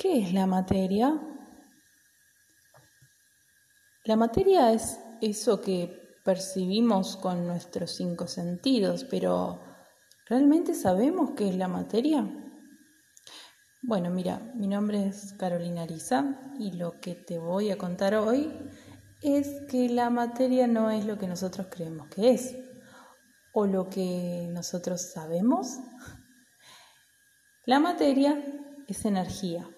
¿Qué es la materia? La materia es eso que percibimos con nuestros cinco sentidos, pero ¿realmente sabemos qué es la materia? Bueno, mira, mi nombre es Carolina Ariza y lo que te voy a contar hoy es que la materia no es lo que nosotros creemos que es o lo que nosotros sabemos. La materia es energía.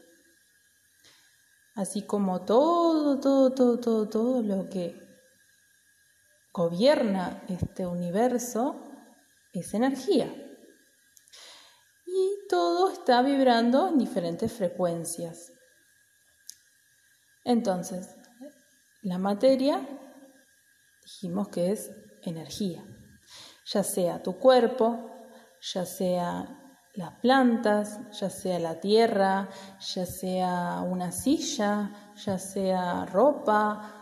Así como todo, todo, todo, todo, todo lo que gobierna este universo es energía. Y todo está vibrando en diferentes frecuencias. Entonces, la materia dijimos que es energía, ya sea tu cuerpo, ya sea las plantas, ya sea la tierra, ya sea una silla, ya sea ropa,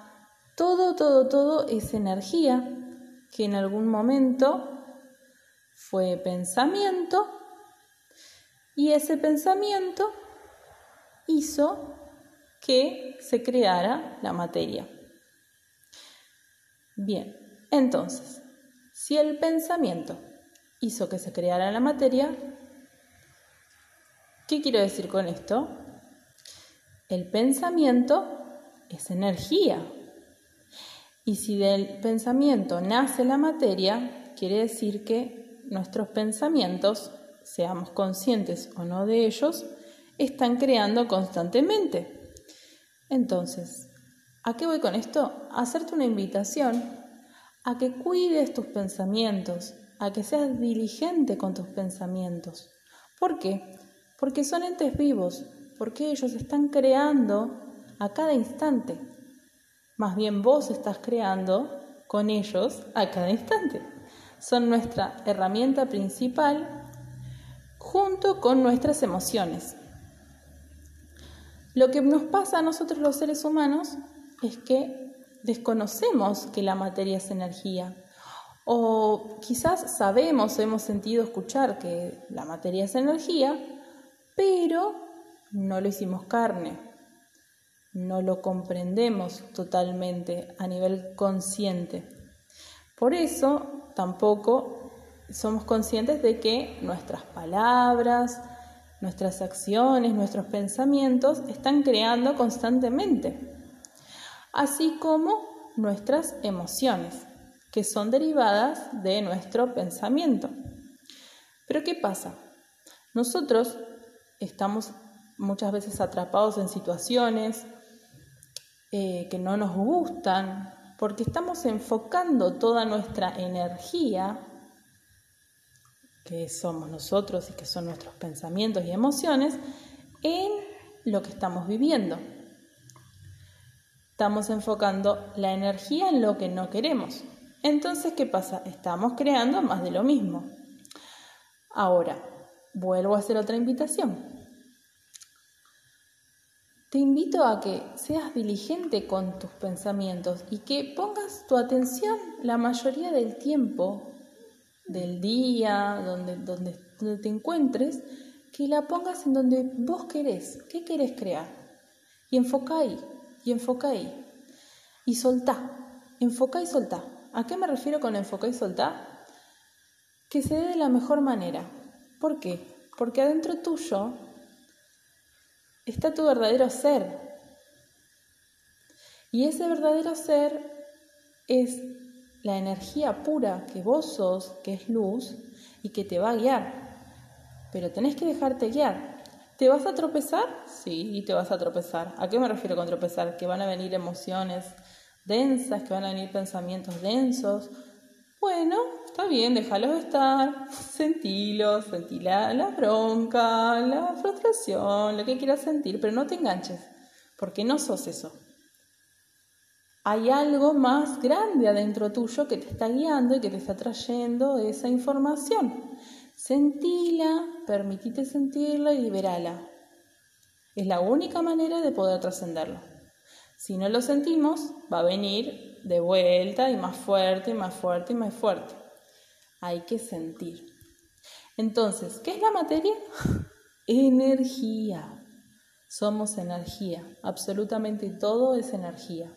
todo, todo, todo es energía que en algún momento fue pensamiento y ese pensamiento hizo que se creara la materia. Bien, entonces, si el pensamiento hizo que se creara la materia, ¿qué quiero decir con esto? El pensamiento es energía. Y si del pensamiento nace la materia, quiere decir que nuestros pensamientos, seamos conscientes o no de ellos, están creando constantemente. Entonces, ¿a qué voy con esto? A hacerte una invitación a que cuides tus pensamientos, a que seas diligente con tus pensamientos. ¿Por qué? Porque son entes vivos, porque ellos están creando a cada instante. Más bien vos estás creando con ellos a cada instante. Son nuestra herramienta principal junto con nuestras emociones. Lo que nos pasa a nosotros los seres humanos es que desconocemos que la materia es energía. O quizás sabemos hemos sentido escuchar que la materia es energía, pero no lo hicimos carne. No lo comprendemos totalmente a nivel consciente. Por eso tampoco somos conscientes de que nuestras palabras, Nuestras acciones, nuestros pensamientos están creando constantemente, así como nuestras emociones, que son derivadas de nuestro pensamiento. Pero ¿qué pasa? Nosotros estamos muchas veces atrapados en situaciones eh, que no nos gustan, porque estamos enfocando toda nuestra energía que somos nosotros y que son nuestros pensamientos y emociones, en lo que estamos viviendo. Estamos enfocando la energía en lo que no queremos. Entonces, ¿qué pasa? Estamos creando más de lo mismo. Ahora, vuelvo a hacer otra invitación. Te invito a que seas diligente con tus pensamientos y que pongas tu atención la mayoría del tiempo del día, donde, donde, te encuentres, que la pongas en donde vos querés, qué querés crear. Y enfoca ahí, y enfoca ahí. Y soltá, enfoca y soltá. ¿A qué me refiero con enfoca y soltá? Que se dé de la mejor manera. ¿Por qué? Porque adentro tuyo está tu verdadero ser. Y ese verdadero ser es la energía pura que vos sos, que es luz, y que te va a guiar. Pero tenés que dejarte guiar. ¿Te vas a tropezar? Sí, te vas a tropezar. ¿A qué me refiero con tropezar? Que van a venir emociones densas, que van a venir pensamientos densos. Bueno, está bien, déjalos estar, sentilos, sentí la, la bronca, la frustración, lo que quieras sentir, pero no te enganches, porque no sos eso hay algo más grande adentro tuyo que te está guiando y que te está trayendo esa información. Sentila, permitite sentirla y liberala. Es la única manera de poder trascenderlo. Si no lo sentimos, va a venir de vuelta y más fuerte, y más fuerte y más fuerte. Hay que sentir. Entonces, ¿qué es la materia? Energía. Somos energía, absolutamente todo es energía.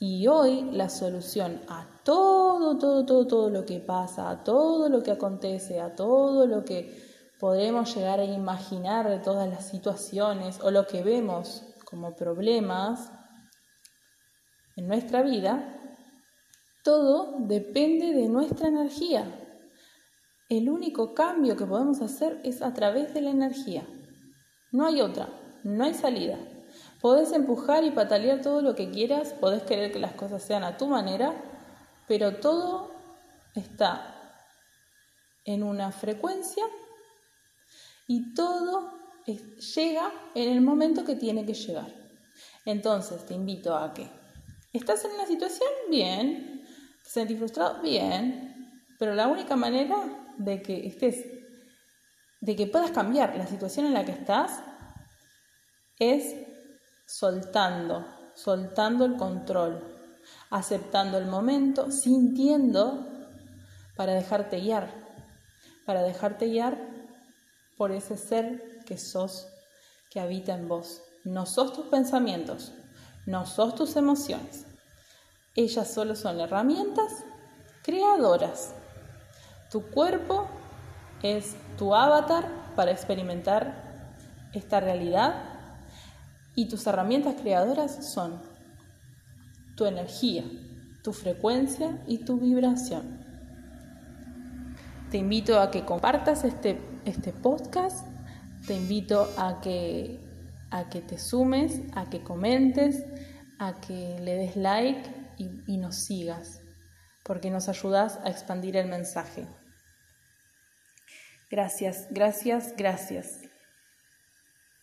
Y hoy la solución a todo, todo, todo, todo lo que pasa, a todo lo que acontece, a todo lo que podemos llegar a imaginar de todas las situaciones o lo que vemos como problemas en nuestra vida, todo depende de nuestra energía. El único cambio que podemos hacer es a través de la energía. No hay otra, no hay salida. Podés empujar y patalear todo lo que quieras, podés querer que las cosas sean a tu manera, pero todo está en una frecuencia y todo llega en el momento que tiene que llegar. Entonces te invito a que estás en una situación bien, te sentís frustrado bien, pero la única manera de que estés, de que puedas cambiar la situación en la que estás es soltando, soltando el control, aceptando el momento, sintiendo para dejarte guiar, para dejarte guiar por ese ser que sos, que habita en vos. No sos tus pensamientos, no sos tus emociones. Ellas solo son herramientas creadoras. Tu cuerpo es tu avatar para experimentar esta realidad y tus herramientas creadoras son tu energía, tu frecuencia y tu vibración. Te invito a que compartas este, este podcast, te invito a que, a que te sumes, a que comentes, a que le des like y, y nos sigas, porque nos ayudas a expandir el mensaje. Gracias, gracias, gracias.